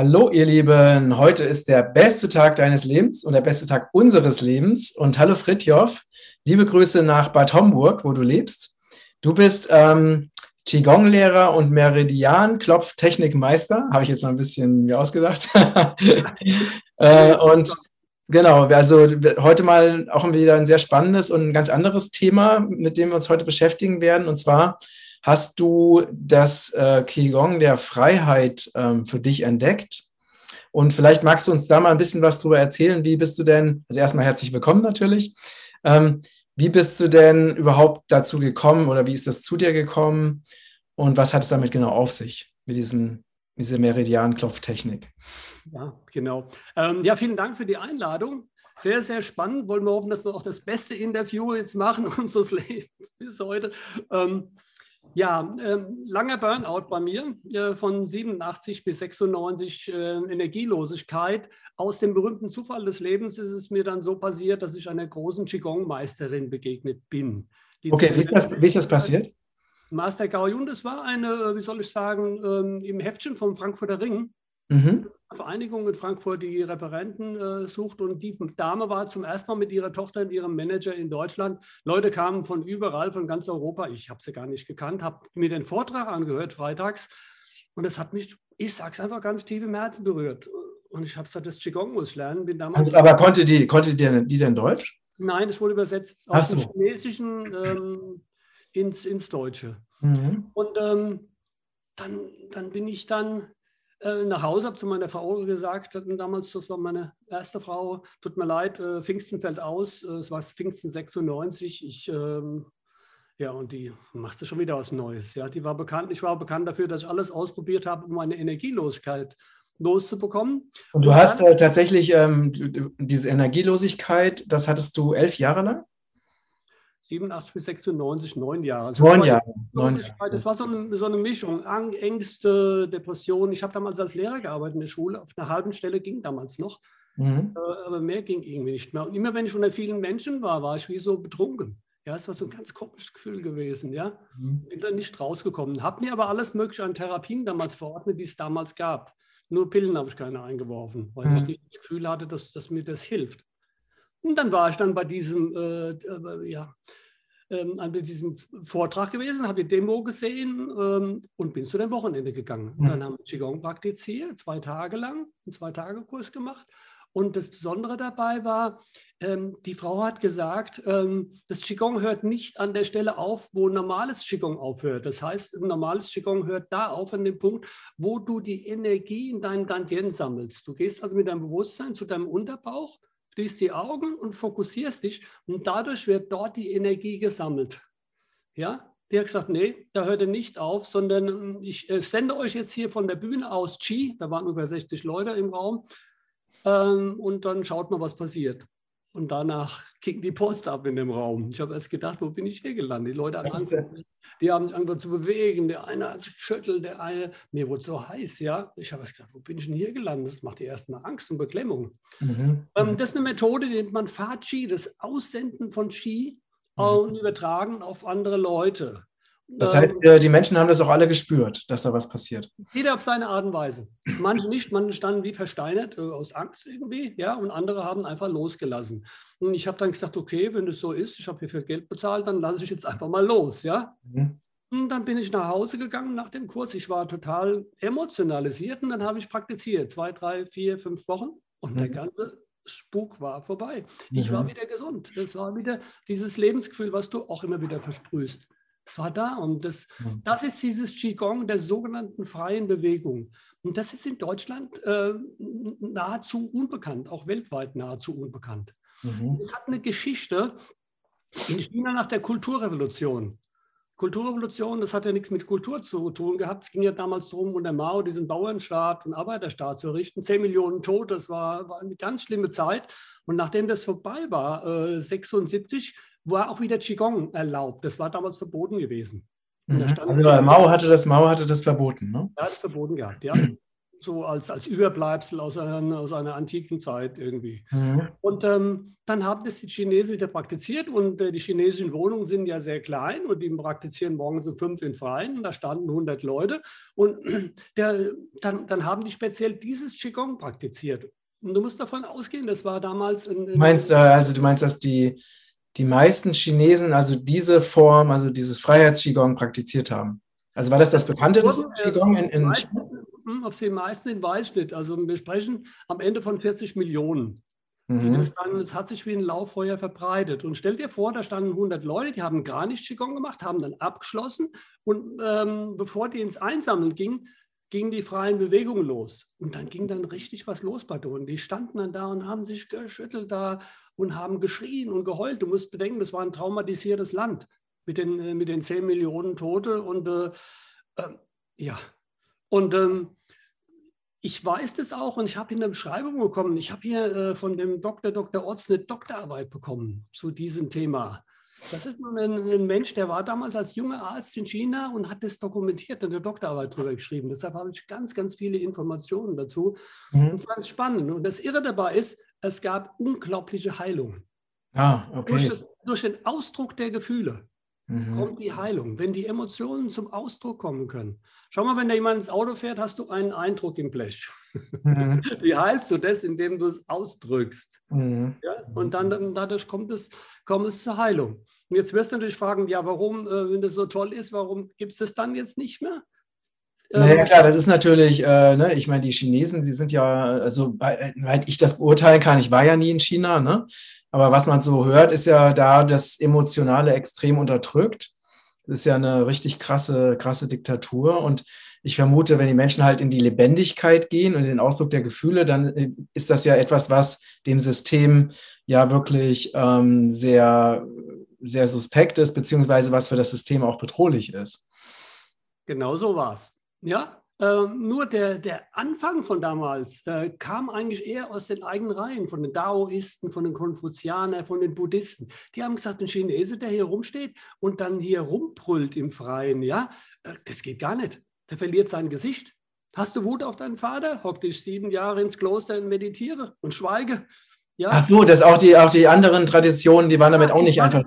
Hallo, ihr Lieben. Heute ist der beste Tag deines Lebens und der beste Tag unseres Lebens. Und hallo, Fritjof. Liebe Grüße nach Bad Homburg, wo du lebst. Du bist ähm, Qigong-Lehrer und Meridian-Klopftechnikmeister. Habe ich jetzt mal ein bisschen mir ausgedacht. äh, und genau, also heute mal auch wieder ein sehr spannendes und ein ganz anderes Thema, mit dem wir uns heute beschäftigen werden. Und zwar hast du das äh, Qigong der Freiheit ähm, für dich entdeckt. Und vielleicht magst du uns da mal ein bisschen was drüber erzählen. Wie bist du denn, also erstmal herzlich willkommen natürlich. Ähm, wie bist du denn überhaupt dazu gekommen oder wie ist das zu dir gekommen? Und was hat es damit genau auf sich, mit diesem, diese Meridian-Klopftechnik? Ja, genau. Ähm, ja, vielen Dank für die Einladung. Sehr, sehr spannend. Wollen wir hoffen, dass wir auch das beste Interview jetzt machen unseres Lebens bis heute. Ähm, ja, äh, langer Burnout bei mir, äh, von 87 bis 96 äh, Energielosigkeit. Aus dem berühmten Zufall des Lebens ist es mir dann so passiert, dass ich einer großen Qigong-Meisterin begegnet bin. okay, wie ist, das, wie ist, das, passiert? Master Gao Yun, das war eine, äh, wie soll ich sagen, ähm, im Heftchen vom Frankfurter Ring. Mhm. Vereinigung in Frankfurt, die Referenten äh, sucht und die Dame war zum ersten Mal mit ihrer Tochter und ihrem Manager in Deutschland. Leute kamen von überall, von ganz Europa. Ich habe sie gar nicht gekannt, habe mir den Vortrag angehört freitags und das hat mich, ich sage es einfach ganz tief im Herzen berührt. Und ich habe gesagt, das Qigong muss lernen. Bin damals also, aber konnte die, konnte die, die denn Deutsch? Nein, es wurde übersetzt aus dem Chinesischen ähm, ins, ins Deutsche. Mhm. Und ähm, dann, dann bin ich dann äh, nach Hause, habe zu meiner Frau gesagt, damals, das war meine erste Frau, tut mir leid, äh, Pfingsten fällt aus, äh, es war Pfingsten 96, ich, ähm, ja, und die machte schon wieder was Neues. Ja, die war bekannt, ich war bekannt dafür, dass ich alles ausprobiert habe, um meine Energielosigkeit loszubekommen. Und du und hast dann, tatsächlich ähm, diese Energielosigkeit, das hattest du elf Jahre lang? 87 bis 96, neun Jahre. Also neun Jahre. Neun Jahre. Das war so eine, so eine Mischung, Ängste, Depressionen. Ich habe damals als Lehrer gearbeitet in der Schule. Auf einer halben Stelle ging damals noch. Mhm. Äh, aber mehr ging irgendwie nicht mehr. Und immer wenn ich unter vielen Menschen war, war ich wie so betrunken. Ja, es war so ein ganz komisches Gefühl gewesen. Ja, mhm. bin dann nicht rausgekommen. Habe mir aber alles Mögliche an Therapien damals verordnet, die es damals gab. Nur Pillen habe ich keine eingeworfen, weil mhm. ich nicht das Gefühl hatte, dass, dass mir das hilft. Und dann war ich dann bei diesem, äh, äh ja, ähm, bei diesem Vortrag gewesen, habe die Demo gesehen ähm, und bin zu dem Wochenende gegangen. Und dann haben wir Qigong praktiziert, zwei Tage lang, einen Zwei-Tage-Kurs gemacht. Und das Besondere dabei war, ähm, die Frau hat gesagt, ähm, das Qigong hört nicht an der Stelle auf, wo normales Qigong aufhört. Das heißt, ein normales Qigong hört da auf, an dem Punkt, wo du die Energie in deinen Gantien sammelst. Du gehst also mit deinem Bewusstsein zu deinem Unterbauch schließt die Augen und fokussierst dich und dadurch wird dort die Energie gesammelt. Ja, die hat gesagt, nee, da hört er nicht auf, sondern ähm, ich äh, sende euch jetzt hier von der Bühne aus Chi, da waren über 60 Leute im Raum, ähm, und dann schaut mal, was passiert. Und danach ging die Post ab in dem Raum. Ich habe erst gedacht, wo bin ich hier gelandet? Die Leute haben angefangen, die haben sich angefangen zu bewegen. Der eine hat sich geschüttelt, der eine, mir wurde so heiß, ja. Ich habe erst gedacht, wo bin ich denn hier gelandet? Das macht die erstmal Angst und Beklemmung. Mhm. Ähm, das ist eine Methode, die nennt man Fachi, das Aussenden von Qi mhm. und übertragen auf andere Leute. Das heißt, ähm, äh, die Menschen haben das auch alle gespürt, dass da was passiert. Jeder auf seine Art und Weise. Manche nicht, manche standen wie versteinert äh, aus Angst irgendwie, ja, und andere haben einfach losgelassen. Und ich habe dann gesagt, okay, wenn das so ist, ich habe hier viel Geld bezahlt, dann lasse ich jetzt einfach mal los, ja. Mhm. Und dann bin ich nach Hause gegangen nach dem Kurs. Ich war total emotionalisiert und dann habe ich praktiziert, zwei, drei, vier, fünf Wochen und mhm. der ganze Spuk war vorbei. Ich mhm. war wieder gesund. Das war wieder dieses Lebensgefühl, was du auch immer wieder versprühst. Es war da und das, mhm. das ist dieses Qigong der sogenannten freien Bewegung. Und das ist in Deutschland äh, nahezu unbekannt, auch weltweit nahezu unbekannt. Mhm. Es hat eine Geschichte in China nach der Kulturrevolution. Kulturrevolution, das hat ja nichts mit Kultur zu tun gehabt. Es ging ja damals darum, unter Mao diesen Bauernstaat und Arbeiterstaat zu errichten. Zehn Millionen Tote, das war, war, eine ganz schlimme Zeit. Und nachdem das vorbei war, äh, 76, war auch wieder Qigong erlaubt. Das war damals verboten gewesen. Mhm. Also Mao hatte, das, Mao hatte das verboten, ne? Ja, das verboten gehabt, ja. so als, als Überbleibsel aus einer, aus einer antiken Zeit irgendwie. Mhm. Und ähm, dann haben das die Chinesen wieder praktiziert und äh, die chinesischen Wohnungen sind ja sehr klein und die praktizieren morgens um fünf in Freien und da standen 100 Leute und der, dann, dann haben die speziell dieses Qigong praktiziert. Und du musst davon ausgehen, das war damals... Ein, du meinst, äh, also du meinst, dass die, die meisten Chinesen also diese Form, also dieses Freiheits-Qigong praktiziert haben? Also war das das bekannte Qigong in, in hm, ob sie die meisten in Weißschnitt, also wir sprechen am Ende von 40 Millionen. Mhm. Das hat sich wie ein Lauffeuer verbreitet. Und stell dir vor, da standen 100 Leute, die haben gar nicht Qigong gemacht, haben dann abgeschlossen. Und ähm, bevor die ins Einsammeln gingen, gingen die freien Bewegungen los. Und dann ging dann richtig was los bei denen. Die standen dann da und haben sich geschüttelt da und haben geschrien und geheult. Du musst bedenken, das war ein traumatisiertes Land mit den, äh, mit den 10 Millionen Tote. Und äh, äh, ja, und ähm, ich weiß das auch und ich habe hier eine Beschreibung bekommen. Ich habe hier äh, von dem Dr. Dr. Otz eine Doktorarbeit bekommen zu diesem Thema. Das ist ein, ein, Mensch, der war damals als junger Arzt in China und hat das dokumentiert und eine Doktorarbeit darüber geschrieben. Deshalb habe ich ganz, ganz viele Informationen dazu. Mhm. Und fand es spannend. Und das Irre dabei ist, es gab unglaubliche Heilungen. Ah, okay. durch, das, durch den Ausdruck der Gefühle mhm. kommt die Heilung, wenn die Emotionen zum Ausdruck kommen können. Schau mal, wenn da jemand ins Auto fährt, hast du einen Eindruck im Blech. Mhm. Wie heilst du das, indem du es ausdrückst? Mhm. Ja? Und dann dadurch kommt es, kommt es zur Heilung. Und jetzt wirst du natürlich fragen, ja, warum, äh, wenn das so toll ist, warum gibt es das dann jetzt nicht mehr? Naja, ähm, klar, das ist natürlich, äh, ne, ich meine, die Chinesen, sie sind ja, also, weil ich das beurteilen kann, ich war ja nie in China, ne? Aber was man so hört, ist ja da das Emotionale extrem unterdrückt. Das ist ja eine richtig krasse, krasse Diktatur. Und ich vermute, wenn die Menschen halt in die Lebendigkeit gehen und den Ausdruck der Gefühle, dann äh, ist das ja etwas, was dem System ja wirklich ähm, sehr, sehr suspekt ist, beziehungsweise was für das System auch bedrohlich ist. Genau so war es. Ja, ähm, nur der, der Anfang von damals äh, kam eigentlich eher aus den eigenen Reihen, von den Daoisten, von den Konfuzianern, von den Buddhisten. Die haben gesagt, ein Chinese, der hier rumsteht und dann hier rumbrüllt im Freien, ja, äh, das geht gar nicht. Der verliert sein Gesicht. Hast du Wut auf deinen Vater? Hock dich sieben Jahre ins Kloster und meditiere und schweige. Ja. Ach so, das auch die, auch die anderen Traditionen, die waren damit ja, auch nicht einfach.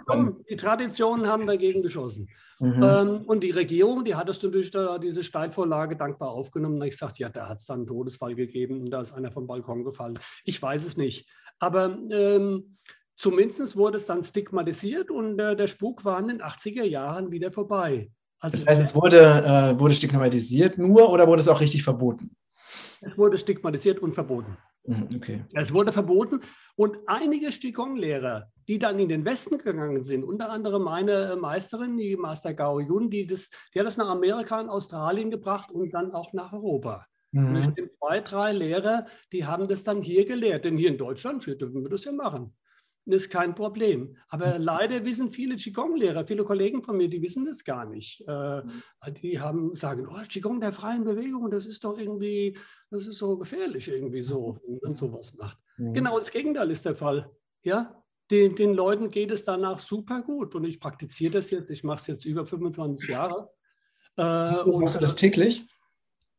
Die Traditionen haben dagegen geschossen. Mhm. Ähm, und die Regierung, die hat es durch da, diese Steilvorlage dankbar aufgenommen. Und ich sagte, ja, da hat es dann einen Todesfall gegeben und da ist einer vom Balkon gefallen. Ich weiß es nicht. Aber ähm, zumindest wurde es dann stigmatisiert und äh, der Spuk war in den 80er Jahren wieder vorbei. Also, das heißt, es wurde, äh, wurde stigmatisiert nur oder wurde es auch richtig verboten? Es wurde stigmatisiert und verboten. Mhm, okay. Es wurde verboten und einige Qigong-Lehrer, die dann in den Westen gegangen sind, unter anderem meine Meisterin, die Master Gao Yun, die, das, die hat das nach Amerika und Australien gebracht und dann auch nach Europa. Mhm. Und ich zwei, drei Lehrer, die haben das dann hier gelehrt, denn hier in Deutschland dürfen wir das ja machen ist kein Problem. Aber mhm. leider wissen viele Qigong-Lehrer, viele Kollegen von mir, die wissen das gar nicht. Äh, mhm. die haben sagen, oh, Qigong der freien Bewegung, das ist doch irgendwie, das ist so gefährlich irgendwie so, wenn man sowas macht. Mhm. Genau das Gegenteil ist der Fall. Ja, den, den Leuten geht es danach super gut und ich praktiziere das jetzt. Ich mache es jetzt über 25 Jahre. Äh, Machst du das täglich?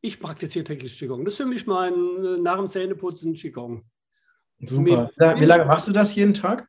Ich praktiziere täglich Qigong. Das ist für mich mein äh, nach dem Zähneputzen Qigong. Super. Wie lange machst du das jeden Tag?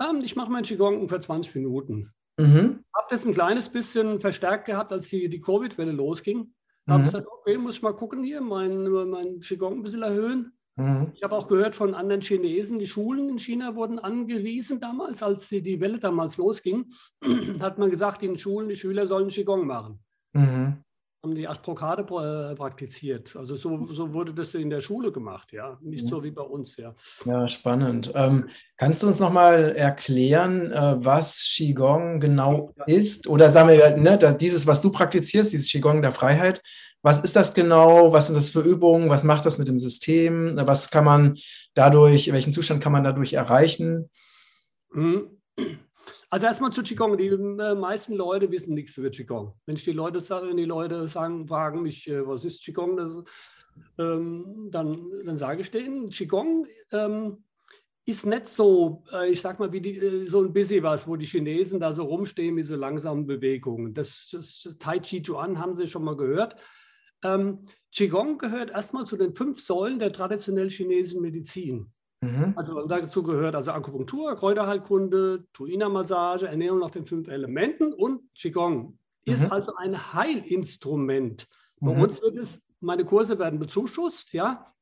Ähm, ich mache meinen Qigong für 20 Minuten. Mhm. Habe das ein kleines bisschen verstärkt gehabt, als die, die Covid-Welle losging. Mhm. Habe gesagt, okay, muss ich mal gucken hier, mein, mein Qigong ein bisschen erhöhen. Mhm. Ich habe auch gehört von anderen Chinesen, die Schulen in China wurden angewiesen damals, als die, die Welle damals losging, hat man gesagt, in den Schulen, die Schüler sollen Qigong machen. Mhm haben die Astrokade äh, praktiziert. Also so, so, wurde das in der Schule gemacht, ja. Nicht so wie bei uns, ja. Ja, spannend. Ähm, kannst du uns nochmal erklären, äh, was Qigong genau ist? Oder sagen wir, ne, dieses, was du praktizierst, dieses Qigong der Freiheit, was ist das genau? Was sind das für Übungen? Was macht das mit dem System? Was kann man dadurch, welchen Zustand kann man dadurch erreichen? Mhm. Also erstmal zu Qigong. Die äh, meisten Leute wissen nichts über Qigong. Wenn die Leute sage, die Leute sagen, fragen mich, äh, was ist Qigong, das, ähm, dann, dann sage ich denen, Qigong ähm, ist nicht so, äh, ich sag mal, wie die, äh, so ein bisschen was, wo die Chinesen da so rumstehen mit so langsamen Bewegungen. Das, das Tai Chi Chuan haben Sie schon mal gehört. Ähm, Qigong gehört erstmal zu den fünf Säulen der traditionellen chinesischen Medizin. Mhm. Also dazu gehört also Akupunktur, Kräuterheilkunde, Tuina-Massage, Ernährung nach den fünf Elementen und Qigong. Ist mhm. also ein Heilinstrument. Bei mhm. uns wird es, meine Kurse werden bezuschusst, ja,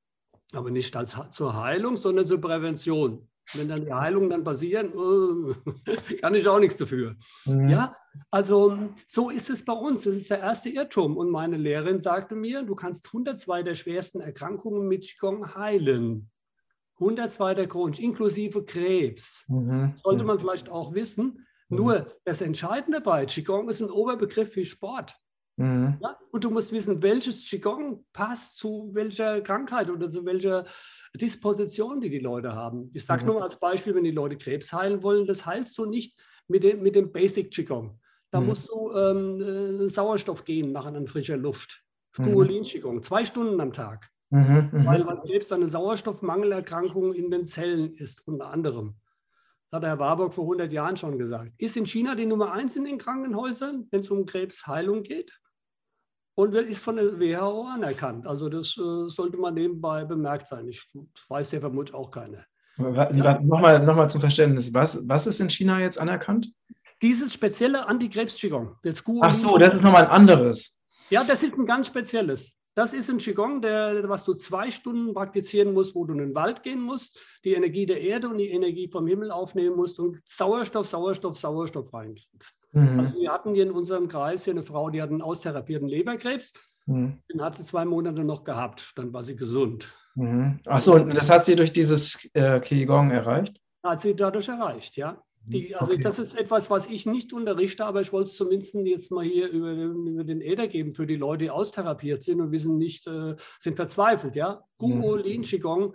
aber nicht als zur Heilung, sondern zur Prävention. Wenn dann die Heilungen dann passieren, äh, kann ich auch nichts dafür. Mhm. Ja, also so ist es bei uns. Das ist der erste Irrtum. Und meine Lehrerin sagte mir, du kannst 102 der schwersten Erkrankungen mit Qigong heilen. 102 der chronisch, inklusive Krebs. Mhm. Sollte man vielleicht auch wissen. Mhm. Nur das Entscheidende bei Qigong ist ein Oberbegriff wie Sport. Mhm. Ja? Und du musst wissen, welches Qigong passt zu welcher Krankheit oder zu welcher Disposition, die die Leute haben. Ich sage mhm. nur als Beispiel, wenn die Leute Krebs heilen wollen, das heilst du nicht mit dem, mit dem Basic Qigong. Da mhm. musst du ähm, äh, Sauerstoff gehen machen an frischer Luft. Skurulin Qigong, zwei Stunden am Tag. Mhm, mhm, weil, weil Krebs eine Sauerstoffmangelerkrankung in den Zellen ist, unter anderem. Das hat Herr Warburg vor 100 Jahren schon gesagt. Ist in China die Nummer eins in den Krankenhäusern, wenn es um Krebsheilung geht? und ist von der WHO anerkannt. Also das äh, sollte man nebenbei bemerkt sein. Ich weiß ja vermutlich auch keine. Ja. Nochmal noch mal zum Verständnis, was, was ist in China jetzt anerkannt? Dieses spezielle Antikrebs-Qigong. Ach so, das ist nochmal ein anderes. Ja, das ist ein ganz spezielles. Das ist ein Qigong, der, was du zwei Stunden praktizieren musst, wo du in den Wald gehen musst, die Energie der Erde und die Energie vom Himmel aufnehmen musst und Sauerstoff, Sauerstoff, Sauerstoff reinkriegst. Mhm. Also wir hatten hier in unserem Kreis hier eine Frau, die hat einen austherapierten Leberkrebs. Mhm. Den hat sie zwei Monate noch gehabt. Dann war sie gesund. Mhm. Achso, und das hat sie durch dieses äh, Qigong erreicht? Hat sie dadurch erreicht, ja. Die, also okay. das ist etwas, was ich nicht unterrichte, aber ich wollte es zumindest jetzt mal hier über, über, den Äther geben für die Leute, die austherapiert sind und wissen nicht, äh, sind verzweifelt. Ja? Guolin Qigong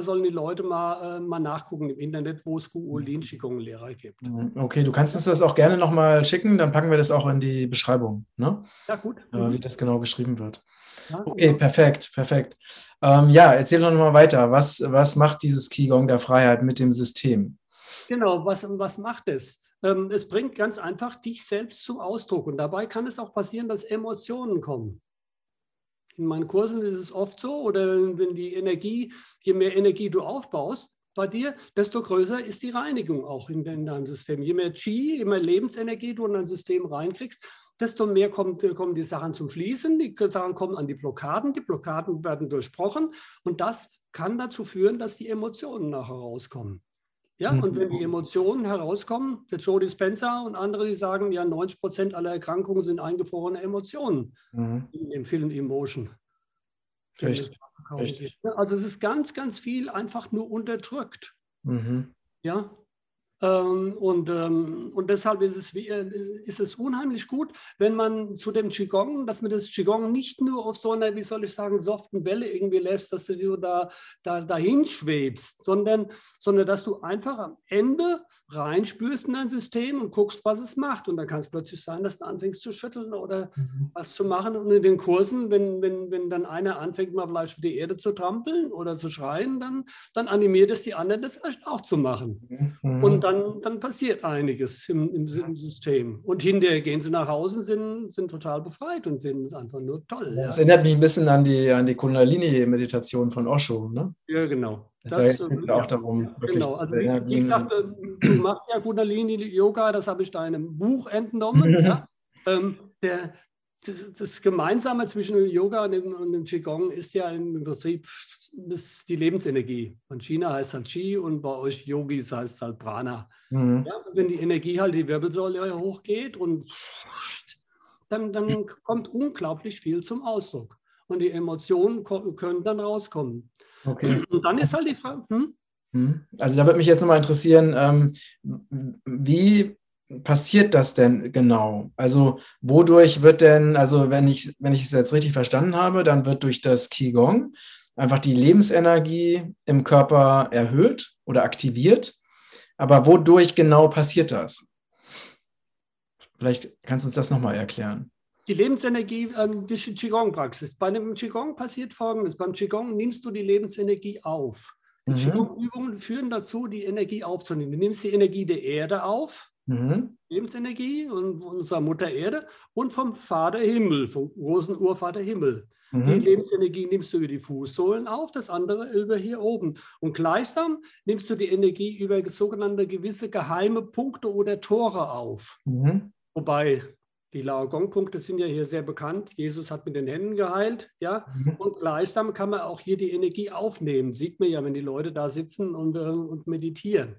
sollen die Leute mal, äh, mal nachgucken im Internet, wo es Guolin Qigong Lehrer gibt. Okay, du kannst uns das auch gerne nochmal schicken, dann packen wir das auch in die Beschreibung. Ne? Ja, gut. Äh, wie das genau geschrieben wird. Ja, okay, genau. perfekt, perfekt. Ähm, ja, erzähl doch nochmal weiter. Was, was macht dieses Qigong der Freiheit mit dem System? Genau, was, was macht es? Ähm, es bringt ganz einfach dich selbst zum Ausdruck. Und dabei kann es auch passieren, dass Emotionen kommen. In meinen Kursen ist es oft so, oder wenn die Energie, je mehr Energie du aufbaust bei dir, desto größer ist die Reinigung auch in, in deinem System. Je mehr Qi, je mehr Lebensenergie du in dein System reinkriegst, desto mehr kommt, kommen die Sachen zum Fließen, die Sachen kommen an die Blockaden, die Blockaden werden durchbrochen und das kann dazu führen, dass die Emotionen nachher rauskommen. Ja, und wenn die mhm. Emotionen herauskommen, der Joe Dispenza und andere, die sagen, ja, 90 Prozent aller Erkrankungen sind eingefrorene Emotionen mhm. in dem Film Emotion. Richtig. Richtig. Also es ist ganz, ganz viel einfach nur unterdrückt. Mhm. Ja, und, ähm, und deshalb ist es, äh, ist es unheimlich gut, wenn man zu dem Qigong, dass man das Qigong nicht nur auf so einer, wie soll ich sagen, soften Welle irgendwie lässt, dass du so da, da dahin schwebst, sondern, sondern dass du einfach am Ende reinspürst in dein System und guckst, was es macht. Und dann kann es plötzlich sein, dass du anfängst zu schütteln oder mhm. was zu machen. Und in den Kursen, wenn, wenn, wenn dann einer anfängt, mal vielleicht für die Erde zu trampeln oder zu schreien, dann, dann animiert es die anderen, das vielleicht auch zu machen. Mhm. Und dann dann, passiert einiges im, im, im, System. Und hinterher gehen sie nach Hause und sind, sind total befreit und finden es einfach nur toll. Das ja. erinnert mich ein bisschen an die, an die Kundalini-Meditation von Osho. Ne? Ja, genau. Das, da geht es auch darum. Genau. Also, wie, wie gesagt, du machst ja Kundalini-Yoga, das habe ich deinem Buch entnommen. ja. ähm, der, das Gemeinsame zwischen Yoga und dem, und dem, Qigong ist ja im Prinzip das, die Lebensenergie. Von China heißt es halt Qi und bei euch Yogis heißt es halt Prana. Mhm. Ja, wenn die Energie halt die Wirbelsäule hochgeht und dann, dann kommt unglaublich viel zum Ausdruck. Und die Emotionen können dann rauskommen. Okay. Und dann ist halt die Frage. Hm? Mhm. Also da würde mich jetzt nochmal interessieren, ähm, wie passiert das denn genau? Also wodurch wird denn, also wenn ich, wenn ich es jetzt richtig verstanden habe, dann wird durch das Qigong einfach die Lebensenergie im Körper erhöht oder aktiviert. Aber wodurch genau passiert das? Vielleicht kannst du uns das nochmal erklären. Die Lebensenergie, ähm, die Qigong-Praxis. Bei einem Qigong passiert Folgendes. Beim Qigong nimmst du die Lebensenergie auf. Die mhm. Qigong-Übungen führen dazu, die Energie aufzunehmen. Du nimmst die Energie der Erde auf, Mhm. Lebensenergie und unserer Mutter Erde und vom Vater Himmel, vom großen Urvater Himmel. Mhm. Die Lebensenergie nimmst du über die Fußsohlen auf, das andere über hier oben. Und gleichsam nimmst du die Energie über sogenannte gewisse geheime Punkte oder Tore auf. Mhm. Wobei die Laogong-Punkte sind ja hier sehr bekannt. Jesus hat mit den Händen geheilt, ja. Mhm. Und gleichsam kann man auch hier die Energie aufnehmen. Sieht man ja, wenn die Leute da sitzen und, äh, und meditieren.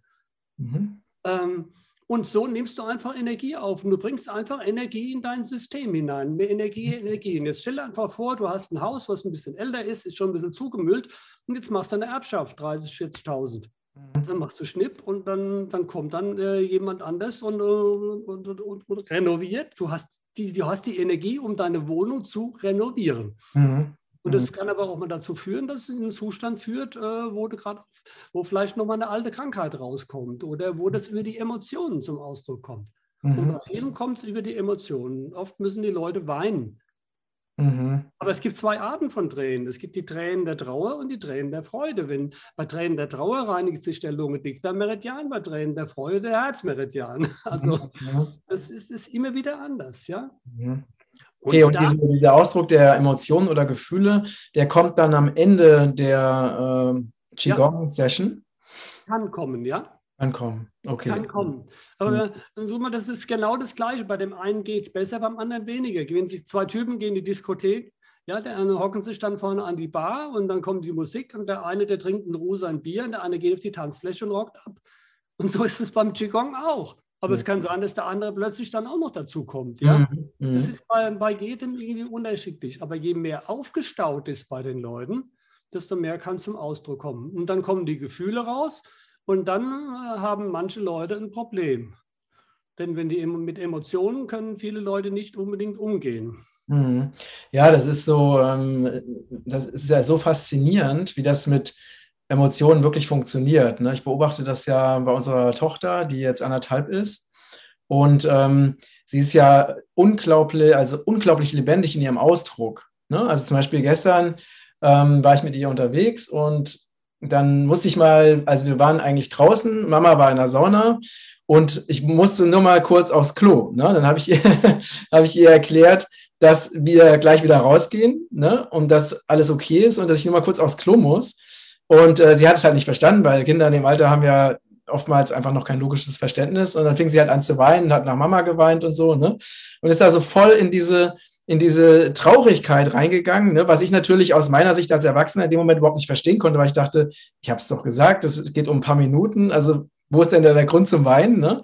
Mhm. Ähm, und so nimmst du einfach Energie auf und du bringst einfach Energie in dein System hinein. Mehr Energie, Energie. Und jetzt stell dir einfach vor, du hast ein Haus, was ein bisschen älter ist, ist schon ein bisschen zugemüllt und jetzt machst du eine Erbschaft, 30, 40.000. Mhm. Dann machst du Schnipp und dann, dann kommt dann äh, jemand anders und, äh, und, und, und, renoviert. Du hast, die, du hast die Energie, um deine Wohnung zu renovieren. Mhm. Und das mhm. kann aber auch mal dazu führen, dass es in einen Zustand führt, äh, wo, grad, wo vielleicht nochmal eine alte Krankheit rauskommt oder wo das über die Emotionen zum Ausdruck kommt. Mhm. Und bei vielen kommt es über die Emotionen. Oft müssen die Leute weinen. Mhm. Aber es gibt zwei Arten von Tränen. Es gibt die Tränen der Trauer und die Tränen der Freude. Wenn bei Tränen der Trauer reinigt sich der Lunge dichter Meridian, bei Tränen der Freude der Herzmeridian. Also das ist, ist immer wieder anders, ja. Mhm. Okay, und, und diese, dieser Ausdruck der Emotionen oder Gefühle, der kommt dann am Ende der äh, Qigong-Session? Kann kommen, ja. Kann kommen, okay. Kann kommen. Aber mhm. das ist genau das Gleiche. Bei dem einen geht es besser, beim anderen weniger. Gewinnen sich zwei Typen, gehen in die Diskothek, ja, der eine hocken sich dann vorne an die Bar und dann kommt die Musik und der eine, der trinkt in Ruhe sein Bier und der eine geht auf die Tanzfläche und rockt ab. Und so ist es beim Qigong auch. Aber es kann sein, dass der andere plötzlich dann auch noch dazu kommt. Ja? Mhm. mhm. Das ist bei, bei jedem irgendwie unterschiedlich. Aber je mehr aufgestaut ist bei den Leuten, desto mehr kann zum Ausdruck kommen. Und dann kommen die Gefühle raus und dann äh, haben manche Leute ein Problem. Denn wenn die mit Emotionen können viele Leute nicht unbedingt umgehen. Mhm. Ja, das ist so, ähm, das ist ja so faszinierend, wie das mit Emotionen wirklich funktioniert. Ne? Ich beobachte das ja bei unserer Tochter, die jetzt anderthalb ist. Und ähm, sie ist ja unglaublich, also unglaublich lebendig in ihrem Ausdruck. Ne? Also zum Beispiel gestern ähm, war ich mit ihr unterwegs und dann musste ich mal, also wir waren eigentlich draußen, Mama war in der Sauna und ich musste nur mal kurz aufs Klo. Ne? Dann habe ich, ihr, hab ich ihr erklärt, dass wir gleich wieder rausgehen ne? und dass alles okay ist und dass ich nur mal kurz aufs Klo muss. Und äh, sie hat es halt nicht verstanden, weil Kinder in dem Alter haben ja oftmals einfach noch kein logisches Verständnis. Und dann fing sie halt an zu weinen, hat nach Mama geweint und so, ne? Und ist da so voll in diese, in diese Traurigkeit reingegangen, ne? was ich natürlich aus meiner Sicht als Erwachsener in dem Moment überhaupt nicht verstehen konnte, weil ich dachte, ich habe es doch gesagt, es geht um ein paar Minuten, also wo ist denn der Grund zum Weinen? Ne?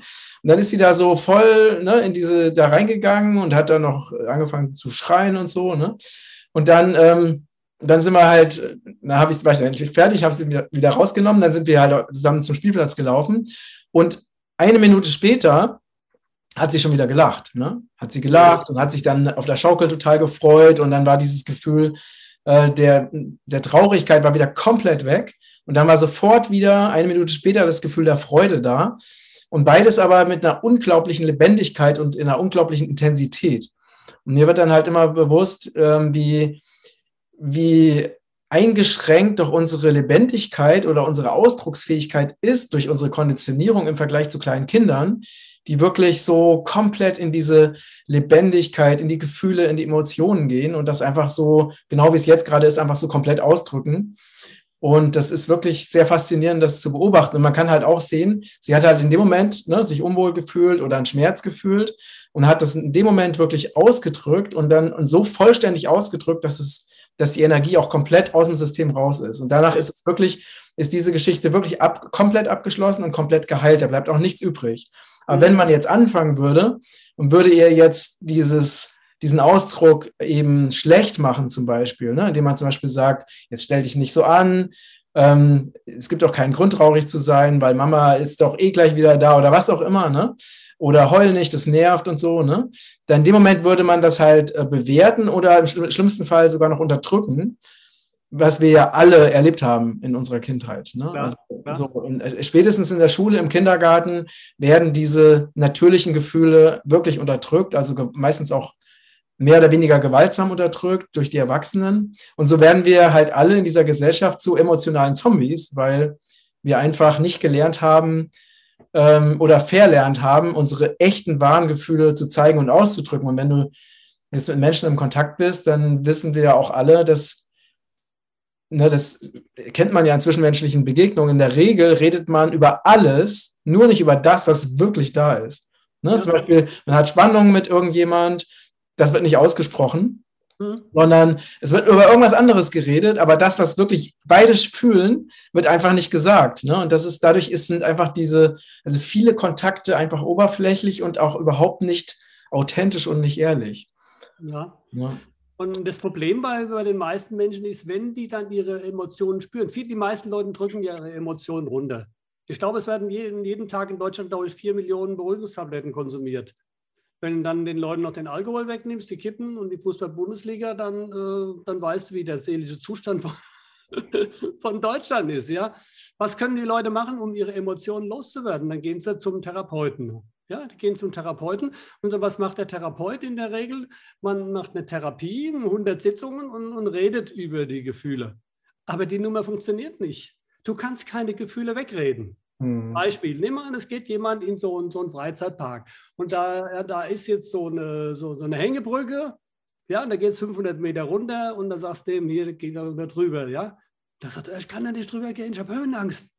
Und dann ist sie da so voll ne, in diese da reingegangen und hat dann noch angefangen zu schreien und so. Ne? Und dann ähm, dann sind wir halt, da habe ich, war ich fertig, habe sie wieder rausgenommen, dann sind wir halt zusammen zum Spielplatz gelaufen und eine Minute später hat sie schon wieder gelacht. Ne? Hat sie gelacht und hat sich dann auf der Schaukel total gefreut und dann war dieses Gefühl äh, der, der Traurigkeit war wieder komplett weg und dann war sofort wieder eine Minute später das Gefühl der Freude da und beides aber mit einer unglaublichen Lebendigkeit und in einer unglaublichen Intensität. Und mir wird dann halt immer bewusst, ähm, wie wie eingeschränkt doch unsere Lebendigkeit oder unsere Ausdrucksfähigkeit ist durch unsere Konditionierung im Vergleich zu kleinen Kindern, die wirklich so komplett in diese Lebendigkeit, in die Gefühle, in die Emotionen gehen und das einfach so, genau wie es jetzt gerade ist, einfach so komplett ausdrücken. Und das ist wirklich sehr faszinierend, das zu beobachten. Und man kann halt auch sehen, sie hat halt in dem Moment ne, sich unwohl gefühlt oder einen Schmerz gefühlt und hat das in dem Moment wirklich ausgedrückt und dann und so vollständig ausgedrückt, dass es dass die Energie auch komplett aus dem System raus ist. Und danach ist es wirklich, ist diese Geschichte wirklich ab, komplett abgeschlossen und komplett geheilt. Da bleibt auch nichts übrig. Aber wenn man jetzt anfangen würde und würde ihr jetzt dieses, diesen Ausdruck eben schlecht machen, zum Beispiel, ne, indem man zum Beispiel sagt, jetzt stell dich nicht so an, ähm, es gibt auch keinen Grund, traurig zu sein, weil Mama ist doch eh gleich wieder da oder was auch immer, ne? oder heul nicht, das nervt und so, ne? Dann in dem Moment würde man das halt äh, bewerten oder im schlimmsten Fall sogar noch unterdrücken, was wir ja alle erlebt haben in unserer Kindheit. Ne? Klar, also, So, in, äh, spätestens in der Schule, im Kindergarten werden diese natürlichen Gefühle wirklich unterdrückt, also meistens auch mehr oder weniger gewaltsam unterdrückt durch die Erwachsenen. Und so werden wir halt alle in dieser Gesellschaft zu emotionalen Zombies, weil wir einfach nicht gelernt haben, ähm, oder verlernt haben, unsere echten wahren Gefühle zu zeigen und auszudrücken. Und wenn du jetzt mit Menschen im Kontakt bist, dann wissen wir ja auch alle, dass, ne, das kennt man ja in zwischenmenschlichen Begegnungen, in der Regel redet man über alles, nur nicht über das, was wirklich da ist. Ne? Ja. Zum Beispiel, man hat Spannungen mit irgendjemand, das wird nicht ausgesprochen, mhm. sondern es wird über irgendwas anderes geredet, aber das, was wirklich beide fühlen, wird einfach nicht gesagt. Ne? Und das ist, dadurch ist, sind einfach diese, also viele Kontakte einfach oberflächlich und auch überhaupt nicht authentisch und nicht ehrlich. Ja. ja. Und das Problem bei, bei den meisten Menschen ist, wenn die dann ihre Emotionen spüren. Viel, die meisten Leute drücken ihre Emotionen runter. Ich glaube, es werden jeden, jeden Tag in Deutschland, glaube ich, vier Millionen Beruhigungstabletten konsumiert. Wenn du dann den Leuten noch den Alkohol wegnimmst, die Kippen und die Fußball-Bundesliga, dann, äh, dann weißt du, wie der seelische Zustand von, von Deutschland ist. Ja? Was können die Leute machen, um ihre Emotionen loszuwerden? Dann gehen sie zum Therapeuten. Ja, die gehen zum Therapeuten. Und was macht der Therapeut in der Regel? Man macht eine Therapie, 100 Sitzungen und, und redet über die Gefühle. Aber die Nummer funktioniert nicht. Du kannst keine Gefühle wegreden. Hm. Beispiel, nimm mal an, es geht jemand in so, so einen Freizeitpark und da, ja, da ist jetzt so eine, so, so eine Hängebrücke, ja, da geht es 500 Meter runter und da sagst du dem, hier geht er drüber, ja. Da sagt er, ich kann da nicht drüber gehen, ich habe Höhenangst.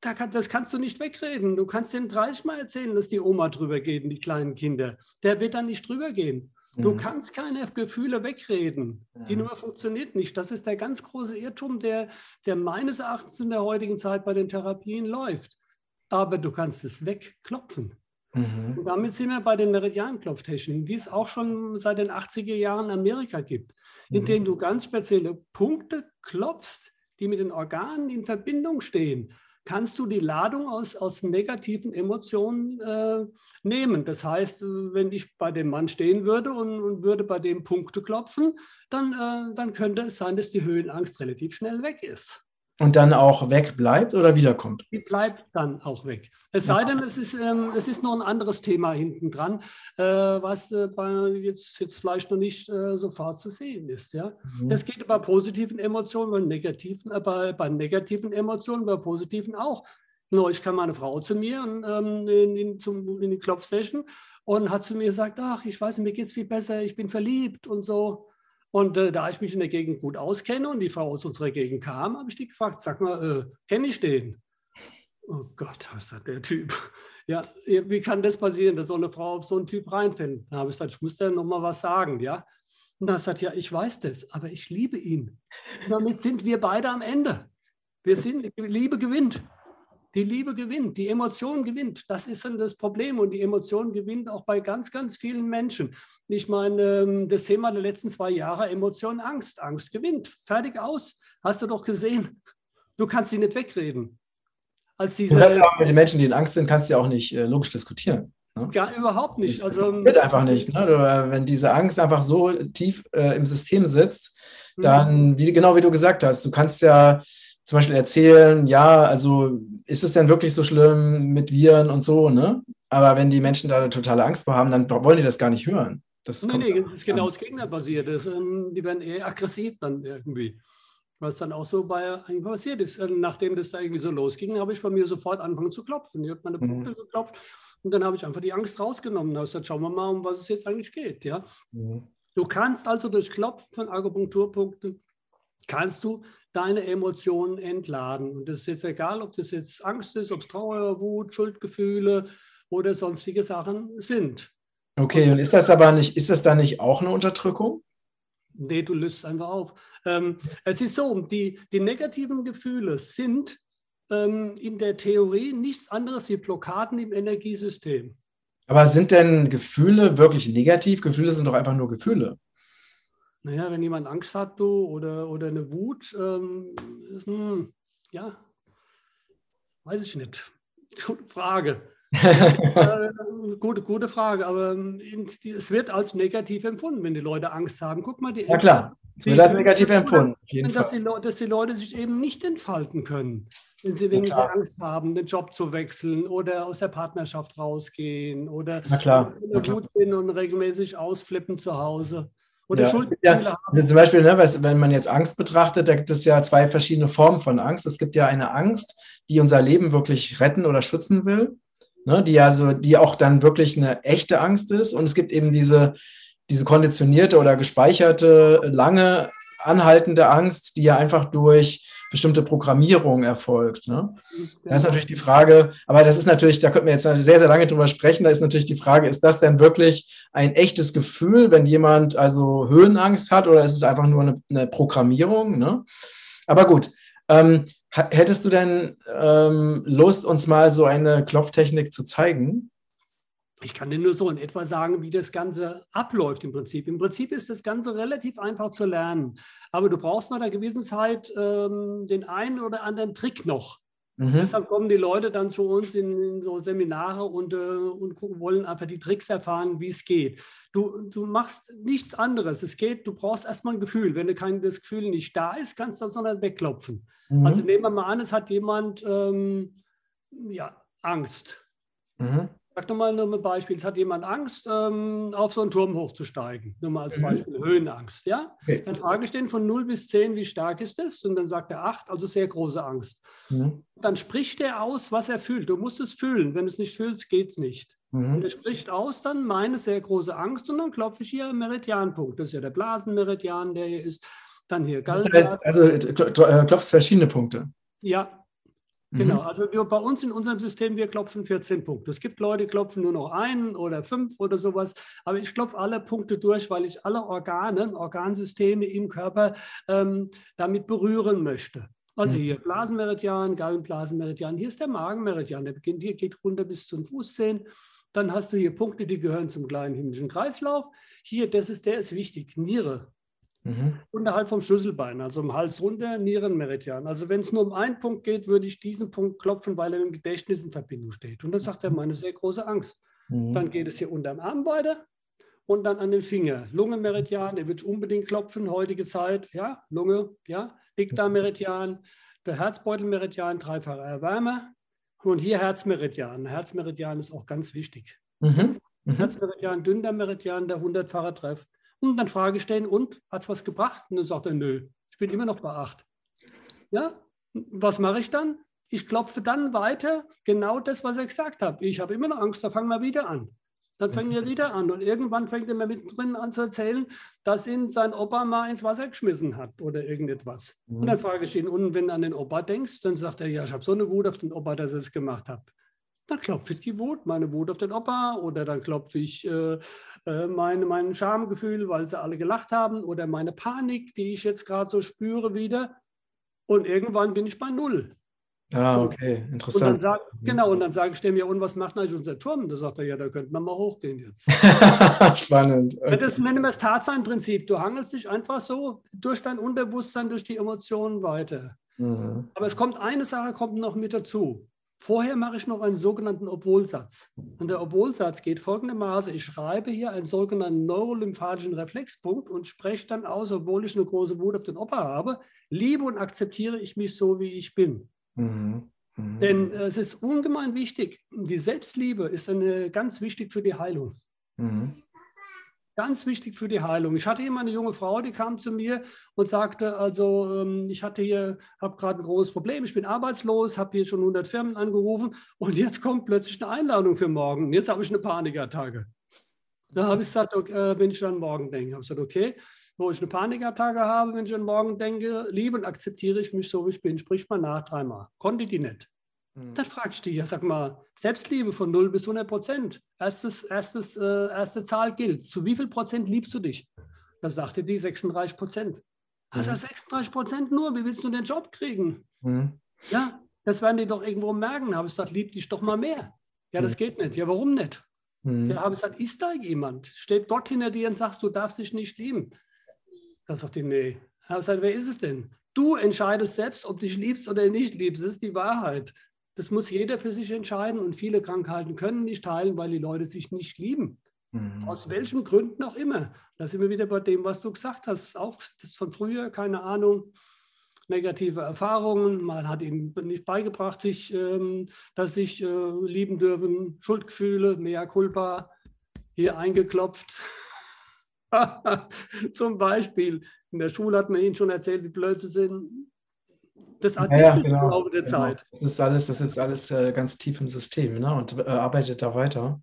Da kann, das kannst du nicht wegreden. Du kannst denen 30 Mal erzählen, dass die Oma drüber geht und die kleinen Kinder. Der wird dann nicht drüber gehen. Du mhm. kannst keine Gefühle wegreden. Die Nummer funktioniert nicht. Das ist der ganz große Irrtum, der, der meines Erachtens in der heutigen Zeit bei den Therapien läuft. Aber du kannst es wegklopfen. Mhm. Und damit sind wir bei den Meridianklopftechniken, die es auch schon seit den 80er Jahren in Amerika gibt, in mhm. denen du ganz spezielle Punkte klopfst, die mit den Organen in Verbindung stehen kannst du die Ladung aus, aus negativen Emotionen äh, nehmen. Das heißt, wenn ich bei dem Mann stehen würde und, und würde bei dem Punkte klopfen, dann, äh, dann könnte es sein, dass die Höhenangst relativ schnell weg ist. Und dann auch weg bleibt oder wiederkommt? Die bleibt dann auch weg. Es sei denn, es ist, ähm, es ist noch ein anderes Thema hinten dran, äh, was äh, bei jetzt, jetzt vielleicht noch nicht äh, sofort zu sehen ist. Ja? Mhm. Das geht bei positiven Emotionen, bei negativen, äh, bei, bei negativen Emotionen, bei positiven auch. Neulich kam meine Frau zu mir und, ähm, in, in, zum, in die Klopfsession und hat zu mir gesagt, ach, ich weiß, mir geht es viel besser, ich bin verliebt und so. Und äh, da ich mich in der Gegend gut auskenne und die Frau aus unserer Gegend kam, habe ich die gefragt, sag mal, äh, kenne ich den? Oh Gott, was hat der Typ? Ja, wie kann das passieren, dass so eine Frau auf so einen Typ reinfindet? Da habe ich gesagt, ich muss dir noch mal was sagen, ja. Und dann sagt ja, ich weiß das, aber ich liebe ihn. Und damit sind wir beide am Ende. Wir sind, Liebe gewinnt. Die Liebe gewinnt, die Emotion gewinnt. Das ist dann das Problem und die Emotion gewinnt auch bei ganz, ganz vielen Menschen. Ich meine, ähm, das Thema der letzten zwei Jahre, Emotion, Angst. Angst gewinnt. Fertig aus. Hast du doch gesehen. Du kannst sie nicht wegreden. Als diese, du kannst auch mit den Menschen, die in Angst sind, kannst du ja auch nicht äh, logisch diskutieren. Ne? Ja, überhaupt nicht. Das also, wird einfach nicht. Ne? Du, wenn diese Angst einfach so tief äh, im System sitzt, mhm. dann, wie, genau wie du gesagt hast, du kannst ja zum Beispiel erzählen, ja, also ist es denn wirklich so schlimm mit Viren und so, ne? Aber wenn die Menschen da eine totale Angst vor haben, dann wollen die das gar nicht hören. Das nee, nee, das ist genau das Gegenteil passiert. Das, ähm, die werden eher aggressiv dann irgendwie. Was dann auch so bei eigentlich passiert ist. Ähm, nachdem das da irgendwie so losging, habe ich bei mir sofort angefangen zu klopfen. Ich habe meine. Punkte mhm. geklopft und dann habe ich einfach die Angst rausgenommen. Da habe ich gesagt, schauen wir mal, um was es jetzt eigentlich geht. Ja? Mhm. Du kannst also durch Klopfen von Akupunkturpunkten kannst du deine Emotionen entladen. Und das ist jetzt egal, ob das jetzt Angst ist, ob es Trauer, Wut, Schuldgefühle oder sonstige Sachen sind. Okay, und ist das aber nicht, ist das dann nicht auch eine Unterdrückung? Nee, du löst es einfach auf. Ähm, es ist so, die, die negativen Gefühle sind ähm, in der Theorie nichts anderes wie Blockaden im Energiesystem. Aber sind denn Gefühle wirklich negativ? Gefühle sind doch einfach nur Gefühle. Naja, wenn jemand Angst hat du, oder, oder eine Wut, ähm, hm, ja, weiß ich nicht. Gute Frage. äh, gute, gute Frage, aber ähm, es wird als negativ empfunden, wenn die Leute Angst haben. Guck mal, die Ja, klar. Es wird als negativ empfunden. Dass die, dass die Leute sich eben nicht entfalten können, wenn sie, wenn sie Angst haben, den Job zu wechseln oder aus der Partnerschaft rausgehen oder Wut sind und regelmäßig ausflippen zu Hause. Oder ja, Schuldgefühle ja, also zum Beispiel, ne, wenn man jetzt Angst betrachtet, da gibt es ja zwei verschiedene Formen von Angst. Es gibt ja eine Angst, die unser Leben wirklich retten oder schützen will, ne, die also, die auch dann wirklich eine echte Angst ist. Und es gibt eben diese diese konditionierte oder gespeicherte, lange anhaltende Angst, die ja einfach durch bestimmte Programmierung erfolgt. Ne? Da ist natürlich die Frage, aber das ist natürlich, da könnten wir jetzt sehr, sehr lange drüber sprechen, da ist natürlich die Frage, ist das denn wirklich ein echtes Gefühl, wenn jemand also Höhenangst hat oder ist es einfach nur eine, eine Programmierung? Ne? Aber gut, ähm, hättest du denn ähm, Lust, uns mal so eine Klopftechnik zu zeigen? Ich kann dir nur so in etwa sagen, wie das Ganze abläuft im Prinzip. Im Prinzip ist das Ganze relativ einfach zu lernen, aber du brauchst nach einer gewissen Zeit ähm, den einen oder anderen Trick noch. Mhm. Deshalb kommen die Leute dann zu uns in, in so Seminare und, äh, und wollen einfach die Tricks erfahren, wie es geht. Du, du machst nichts anderes. Es geht, du brauchst erstmal ein Gefühl. Wenn kein, das Gefühl nicht da ist, kannst du das sondern wegklopfen. Mhm. Also nehmen wir mal an, es hat jemand ähm, ja, Angst. Mhm sag nochmal nur ein Beispiel. Es hat jemand Angst, ähm, auf so einen Turm hochzusteigen. Nur mal als mhm. Beispiel, mhm. Höhenangst. Ja? Okay. Dann frage ich den von 0 bis 10, wie stark ist das? Und dann sagt er 8, also sehr große Angst. Mhm. Dann spricht er aus, was er fühlt. Du musst es fühlen. Wenn du es nicht fühlst, geht es nicht. Mhm. Und er spricht aus dann meine sehr große Angst und dann klopfe ich hier Meridianpunkt. Das ist ja der Blasenmeridian, der hier ist. Dann hier Gallenblasen. Also du äh, klopfst verschiedene Punkte. Ja, Genau, mhm. also wir, bei uns in unserem System, wir klopfen 14 Punkte. Es gibt Leute, die klopfen nur noch einen oder fünf oder sowas, aber ich klopfe alle Punkte durch, weil ich alle Organe, Organsysteme im Körper ähm, damit berühren möchte. Also mhm. hier Blasenmeridian, Gallenblasenmeridian, hier ist der Magenmeridian, der beginnt hier, geht runter bis zum Fußzehen. Dann hast du hier Punkte, die gehören zum kleinen himmlischen Kreislauf. Hier, das ist, der ist wichtig, Niere, Mhm. Unterhalb vom Schlüsselbein, also im Hals runter, Nierenmeridian. Also wenn es nur um einen Punkt geht, würde ich diesen Punkt klopfen, weil er dem Gedächtnis in Verbindung steht. Und dann sagt er, meine sehr große Angst. Mhm. Dann geht es hier unterm Arm weiter und dann an den Finger. Lungenmeridian, der wird unbedingt klopfen, heutige Zeit. Ja, Lunge, ja, Dickdarmmeridian, der Herzbeutelmeridian, dreifache Erwärmer. Und hier Herzmeridian. Herzmeridian ist auch ganz wichtig. Mhm. Mhm. Herzmeridian, Dünndarmmeridian, der hundertfache Treff. Und dann Frage stellen, und hat es was gebracht? Und dann sagt er, nö, ich bin immer noch bei 8. Ja, was mache ich dann? Ich klopfe dann weiter, genau das, was er gesagt hat. Ich habe immer noch Angst, da fangen wir wieder an. Dann fängt er wieder an und irgendwann fängt er mir mittendrin an zu erzählen, dass ihn sein Opa mal ins Wasser geschmissen hat oder irgendetwas. Mhm. Und dann frage ich ihn, und wenn du an den Opa denkst, dann sagt er, ja, ich habe so eine Wut auf den Opa, dass er es gemacht hat. Dann klopfe ich die Wut, meine Wut auf den Opa oder dann klopfe ich äh, äh, meine, mein Schamgefühl, weil sie alle gelacht haben oder meine Panik, die ich jetzt gerade so spüre wieder. Und irgendwann bin ich bei Null. Ah, okay, interessant. Und sag, mhm. genau, und dann sage ich dem ja, und was macht eigentlich unser Turm? Da sagt er, ja, da könnte man mal hochgehen jetzt. Spannend. Okay. Das nennen wir das Tatseinprinzip. Du hangelst dich einfach so durch dein Unterbewusstsein, durch die Emotionen weiter. Mhm. Aber es kommt eine Sache kommt noch mit dazu. Vorher mache ich noch einen sogenannten Obwohlsatz. Und der Obwohlsatz geht folgendermaßen. Ich schreibe hier einen sogenannten neurolymphatischen Reflexpunkt und spreche dann aus, obwohl ich eine große Wut auf den Opa habe, liebe und akzeptiere ich mich so, wie ich bin. Mhm. Mhm. Denn äh, es ist ungemein wichtig. Die Selbstliebe ist eine, ganz wichtig für die Heilung. Mhm. Ganz wichtig für die Heilung. Ich hatte immer eine junge Frau, die kam zu mir und sagte, also ähm, ich hatte hier, habe gerade ein großes Problem, ich bin arbeitslos, habe hier schon 100 Firmen angerufen und jetzt kommt plötzlich eine Einladung für morgen. Jetzt habe ich eine Panikattacke. Da habe ich gesagt, okay, äh, wenn ich dann morgen denke, habe ich gesagt, okay, wo ich eine Panikattacke habe, wenn ich an morgen denke, liebe und akzeptiere ich mich so, wie ich bin. Sprich mal nach dreimal. Konnte die nicht. Mhm. Dann fragst du dich, ja, sag mal, Selbstliebe von 0 bis 100 Prozent. Erstes, erstes, äh, erste Zahl gilt. Zu wie viel Prozent liebst du dich? Da sagte die 36 Prozent. Also mhm. 36 Prozent nur, wie willst du den Job kriegen? Mhm. Ja, das werden die doch irgendwo merken. Habe ich gesagt, lieb dich doch mal mehr. Ja, das mhm. geht nicht. Ja, warum nicht? Mhm. Da habe ich gesagt, ist da jemand? Steht Gott hinter dir und sagst, du darfst dich nicht lieben? Da sagt die, nee. Da habe ich gesagt, wer ist es denn? Du entscheidest selbst, ob du dich liebst oder nicht liebst. Das ist die Wahrheit. Das muss jeder für sich entscheiden und viele Krankheiten können nicht heilen, weil die Leute sich nicht lieben. Mhm. Aus welchen Gründen auch immer. Da sind wir wieder bei dem, was du gesagt hast. Auch das von früher, keine Ahnung, negative Erfahrungen. Man hat ihnen nicht beigebracht, sich, ähm, dass sich äh, lieben dürfen. Schuldgefühle, mea culpa, hier eingeklopft. Zum Beispiel, in der Schule hat man ihnen schon erzählt, wie blöd sie sind das addiert ja, ja, genau, im Laufe der genau. Zeit. Das ist alles, das ist alles äh, ganz tief im System ne? und äh, arbeitet da weiter.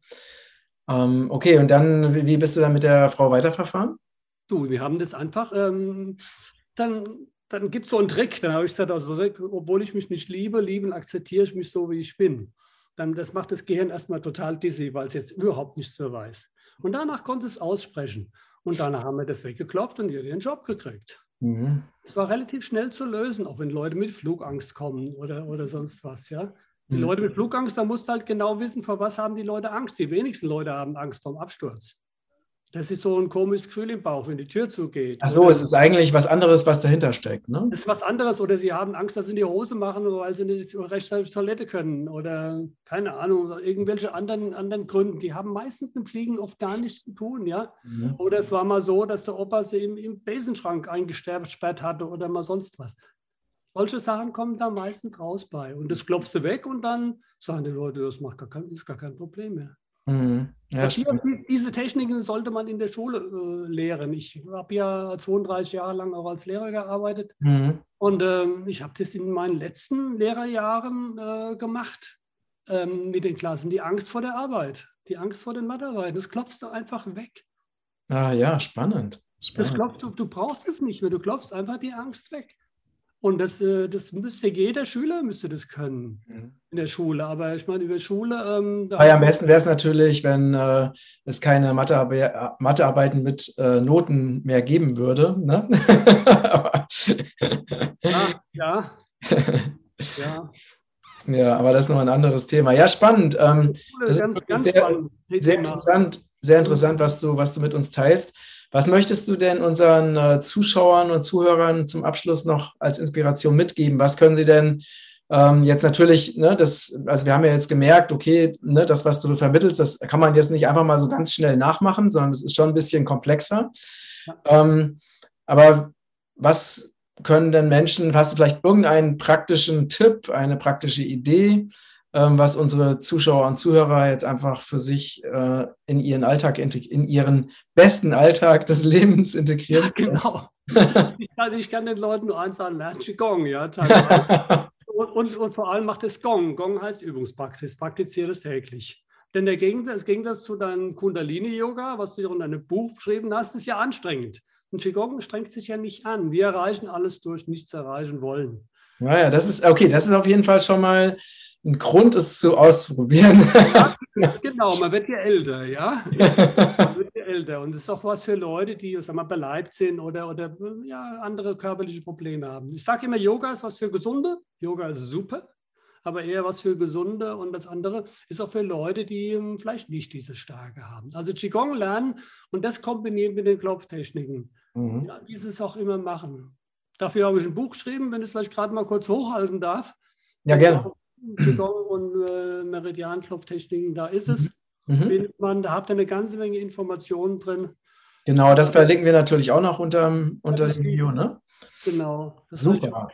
Ähm, okay, und dann, wie bist du dann mit der Frau weiterverfahren? Du, wir haben das einfach, ähm, dann, dann gibt es so einen Trick. Dann habe ich gesagt, also, obwohl ich mich nicht liebe, lieben, akzeptiere ich mich so, wie ich bin. Dann, das macht das Gehirn erstmal total dizzy, weil es jetzt überhaupt nichts mehr weiß. Und danach konnte es aussprechen. Und danach haben wir das weggekloppt und ihr den Job gekriegt. Mhm. Es war relativ schnell zu lösen, auch wenn Leute mit Flugangst kommen oder, oder sonst was. Ja? Die mhm. Leute mit Flugangst, da musst du halt genau wissen, vor was haben die Leute Angst. Die wenigsten Leute haben Angst vom Absturz. Das ist so ein komisches Gefühl im Bauch, wenn die Tür zugeht. Ach so, es ist eigentlich was anderes, was dahinter steckt, ne? Es ist was anderes oder sie haben Angst, dass sie in die Hose machen, weil sie nicht rechtzeitig Toilette können oder keine Ahnung, irgendwelche anderen, anderen Gründen. Die haben meistens mit Fliegen oft gar nichts zu tun, ja? Mhm. Oder es war mal so, dass der Opa sie im, im Besenschrank eingesperrt hatte oder mal sonst was. Solche Sachen kommen da meistens raus bei. Und das klopfst du weg und dann sagen die Leute, das macht gar kein, ist gar kein Problem mehr. Mhm. Ja, diese Techniken sollte man in der Schule äh, lehren. Ich habe ja 32 Jahre lang auch als Lehrer gearbeitet mhm. und äh, ich habe das in meinen letzten Lehrerjahren äh, gemacht ähm, mit den Klassen. Die Angst vor der Arbeit, die Angst vor den Mathearbeiten, das klopfst du einfach weg. Ah ja, spannend. spannend. Das klopfst du, du brauchst es nicht mehr, du klopfst einfach die Angst weg. Und das, äh, das müsste jeder Schüler müsste das können mhm. in der Schule. Aber ich meine, über Schule. Ähm, ah ja, am besten wäre es natürlich, wenn äh, es keine Mathearbe Mathearbeiten mit äh, Noten mehr geben würde. Ne? ja, ja. ja. Ja, aber das ist noch ein anderes Thema. Ja, spannend. Ähm, das ganz, ist ganz sehr, spannend. Sehr interessant, sehr interessant, was du, was du mit uns teilst. Was möchtest du denn unseren äh, Zuschauern und Zuhörern zum Abschluss noch als Inspiration mitgeben? Was können sie denn ähm, jetzt natürlich, ne, das, also wir haben ja jetzt gemerkt, okay, ne, das, was du vermittelst, das kann man jetzt nicht einfach mal so ganz schnell nachmachen, sondern es ist schon ein bisschen komplexer. Ähm, aber was können denn Menschen, hast du vielleicht irgendeinen praktischen Tipp, eine praktische Idee, was unsere Zuschauer und Zuhörer jetzt einfach für sich äh, in ihren Alltag, in ihren besten Alltag des Lebens integrieren. Ja, genau. ich, kann, ich, kann, den Leuten nur eins sagen, lernt Qigong, ja. und, und, und, vor allem macht es Gong. Gong heißt Übungspraxis, praktiziere es täglich. Denn der Gegensatz, Gegensatz zu deinem Kundalini-Yoga, was du hier in deinem Buch beschrieben hast, ist ja anstrengend. Und Qigong strengt sich ja nicht an. Wir erreichen alles durch nichts erreichen wollen. Naja, das ist okay, das ist auf jeden Fall schon mal ein Grund, es zu auszuprobieren. Ja, genau, man wird ja älter, ja. Man wird ja älter. Und das ist auch was für Leute, die sag mal, beleibt sind oder, oder ja, andere körperliche Probleme haben. Ich sage immer, Yoga ist was für Gesunde. Yoga ist super, aber eher was für Gesunde. Und das andere ist auch für Leute, die ähm, vielleicht nicht diese Stärke haben. Also Qigong lernen und das kombinieren mit den Klopftechniken. Mhm. Ja, dieses auch immer machen. Dafür habe ich ein Buch geschrieben, wenn ich es vielleicht gerade mal kurz hochhalten darf. Ja, gerne. Qigong und äh, Meridianklopftechniken, da ist es. Mhm. mhm. Man, da habt ihr eine ganze Menge Informationen drin. Genau, das verlinken wir natürlich auch noch unter, unter dem Video, ne? Genau, das Super.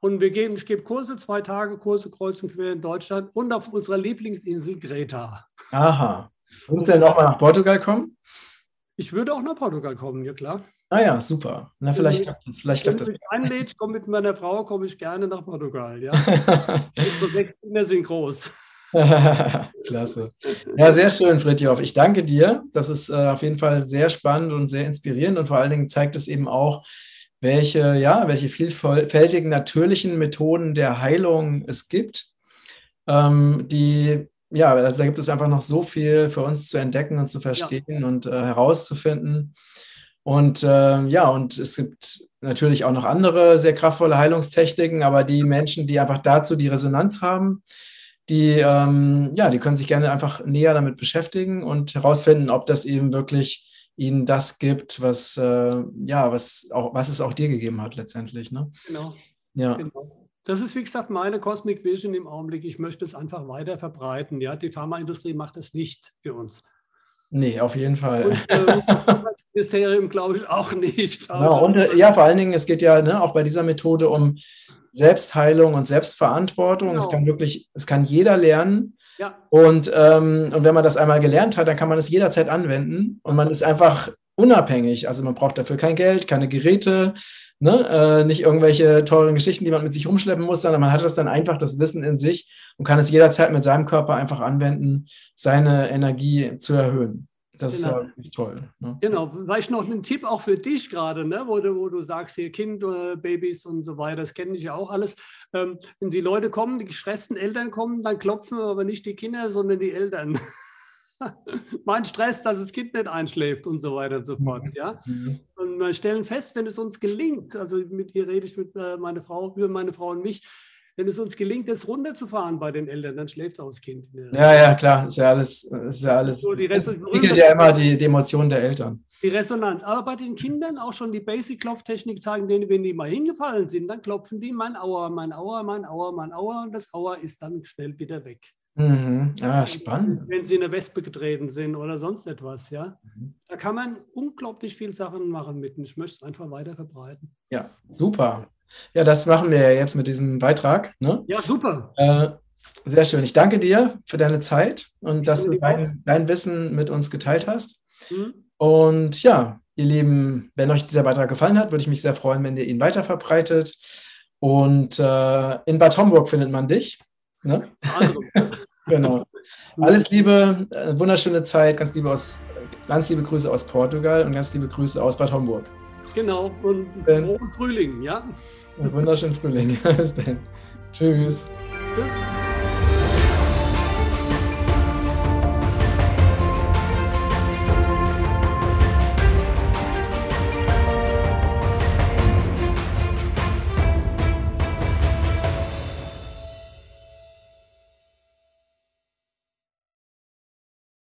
Und wir geben, ich gebe Kurse, zwei Tage Kurse kreuz und quer in Deutschland und auf unserer Lieblingsinsel Greta. Aha. Muss du denn auch mal nach Portugal kommen? Ich würde auch nach Portugal kommen, ja klar. Ah ja, super. Na, vielleicht klappt das. Vielleicht Wenn du mich einlädst, komm mit meiner Frau, komme ich gerne nach Portugal. Ja? Unsere sechs Kinder sind groß. Klasse. Ja, sehr schön, Fritjof. Ich danke dir. Das ist äh, auf jeden Fall sehr spannend und sehr inspirierend und vor allen Dingen zeigt es eben auch, welche, ja, welche vielfältigen natürlichen Methoden der Heilung es gibt, ähm, die ja, also da gibt es einfach noch so viel für uns zu entdecken und zu verstehen ja. und äh, herauszufinden. Und äh, ja, und es gibt natürlich auch noch andere sehr kraftvolle Heilungstechniken, aber die Menschen, die einfach dazu die Resonanz haben, die, ähm, ja, die können sich gerne einfach näher damit beschäftigen und herausfinden, ob das eben wirklich ihnen das gibt, was, äh, ja, was, auch, was es auch dir gegeben hat letztendlich. Ne? Genau. Ja. Genau. Das ist, wie gesagt, meine Cosmic Vision im Augenblick. Ich möchte es einfach weiter verbreiten. Ja? Die Pharmaindustrie macht es nicht für uns. Nee, auf jeden Fall. Und, ähm, Ministerium glaube ich auch nicht. Genau, und äh, ja, vor allen Dingen, es geht ja ne, auch bei dieser Methode um Selbstheilung und Selbstverantwortung. Genau. Es kann wirklich, es kann jeder lernen. Ja. Und, ähm, und wenn man das einmal gelernt hat, dann kann man es jederzeit anwenden. Und man ist einfach unabhängig. Also man braucht dafür kein Geld, keine Geräte, ne? äh, nicht irgendwelche teuren Geschichten, die man mit sich rumschleppen muss, sondern man hat das dann einfach, das Wissen in sich und kann es jederzeit mit seinem Körper einfach anwenden, seine Energie zu erhöhen. Das genau. ist ja toll. Ne? Genau, vielleicht noch ein Tipp auch für dich gerade, ne? wo, du, wo du sagst, hier Kind, äh, Babys und so weiter, das kenne ich ja auch alles. Ähm, wenn die Leute kommen, die gestressten Eltern kommen, dann klopfen aber nicht die Kinder, sondern die Eltern. mein Stress, dass das Kind nicht einschläft und so weiter und so fort. Ja? Und wir stellen fest, wenn es uns gelingt, also mit hier rede ich mit äh, meiner Frau, über meine Frau und mich, wenn es uns gelingt, das runterzufahren bei den Eltern, dann schläft auch das Kind. Ja, ja, klar, ist ja alles, ist ja alles. So, die entwickelt ja immer die, die Emotionen der Eltern. Die Resonanz. Aber bei den Kindern auch schon die Basic-Klopftechnik zeigen, denen, wenn die mal hingefallen sind, dann klopfen die mein Aua, mein Aua, mein Aua, mein Aua und das Aua ist dann schnell wieder weg. Mhm. Ah, spannend. Wenn sie in eine Wespe getreten sind oder sonst etwas, ja. Mhm. Da kann man unglaublich viele Sachen machen mit ich möchte es einfach weiter verbreiten. Ja, super. Ja, das machen wir jetzt mit diesem Beitrag. Ne? Ja, super. Äh, sehr schön. Ich danke dir für deine Zeit und ich dass du dein, dein, Wissen mit uns geteilt hast. Mhm. Und ja, ihr Lieben, wenn euch dieser Beitrag gefallen hat, würde ich mich sehr freuen, wenn ihr ihn weiterverbreitet. Und äh, in Bad Homburg findet man dich. Ne? Also. genau. Alles Liebe, äh, wunderschöne Zeit, ganz liebe, aus, ganz liebe Grüße aus Portugal und ganz liebe Grüße aus Bad Homburg. Genau, und frohen Frühling, ja? Wunderschönen Frühling. Bis dann. Tschüss. Tschüss.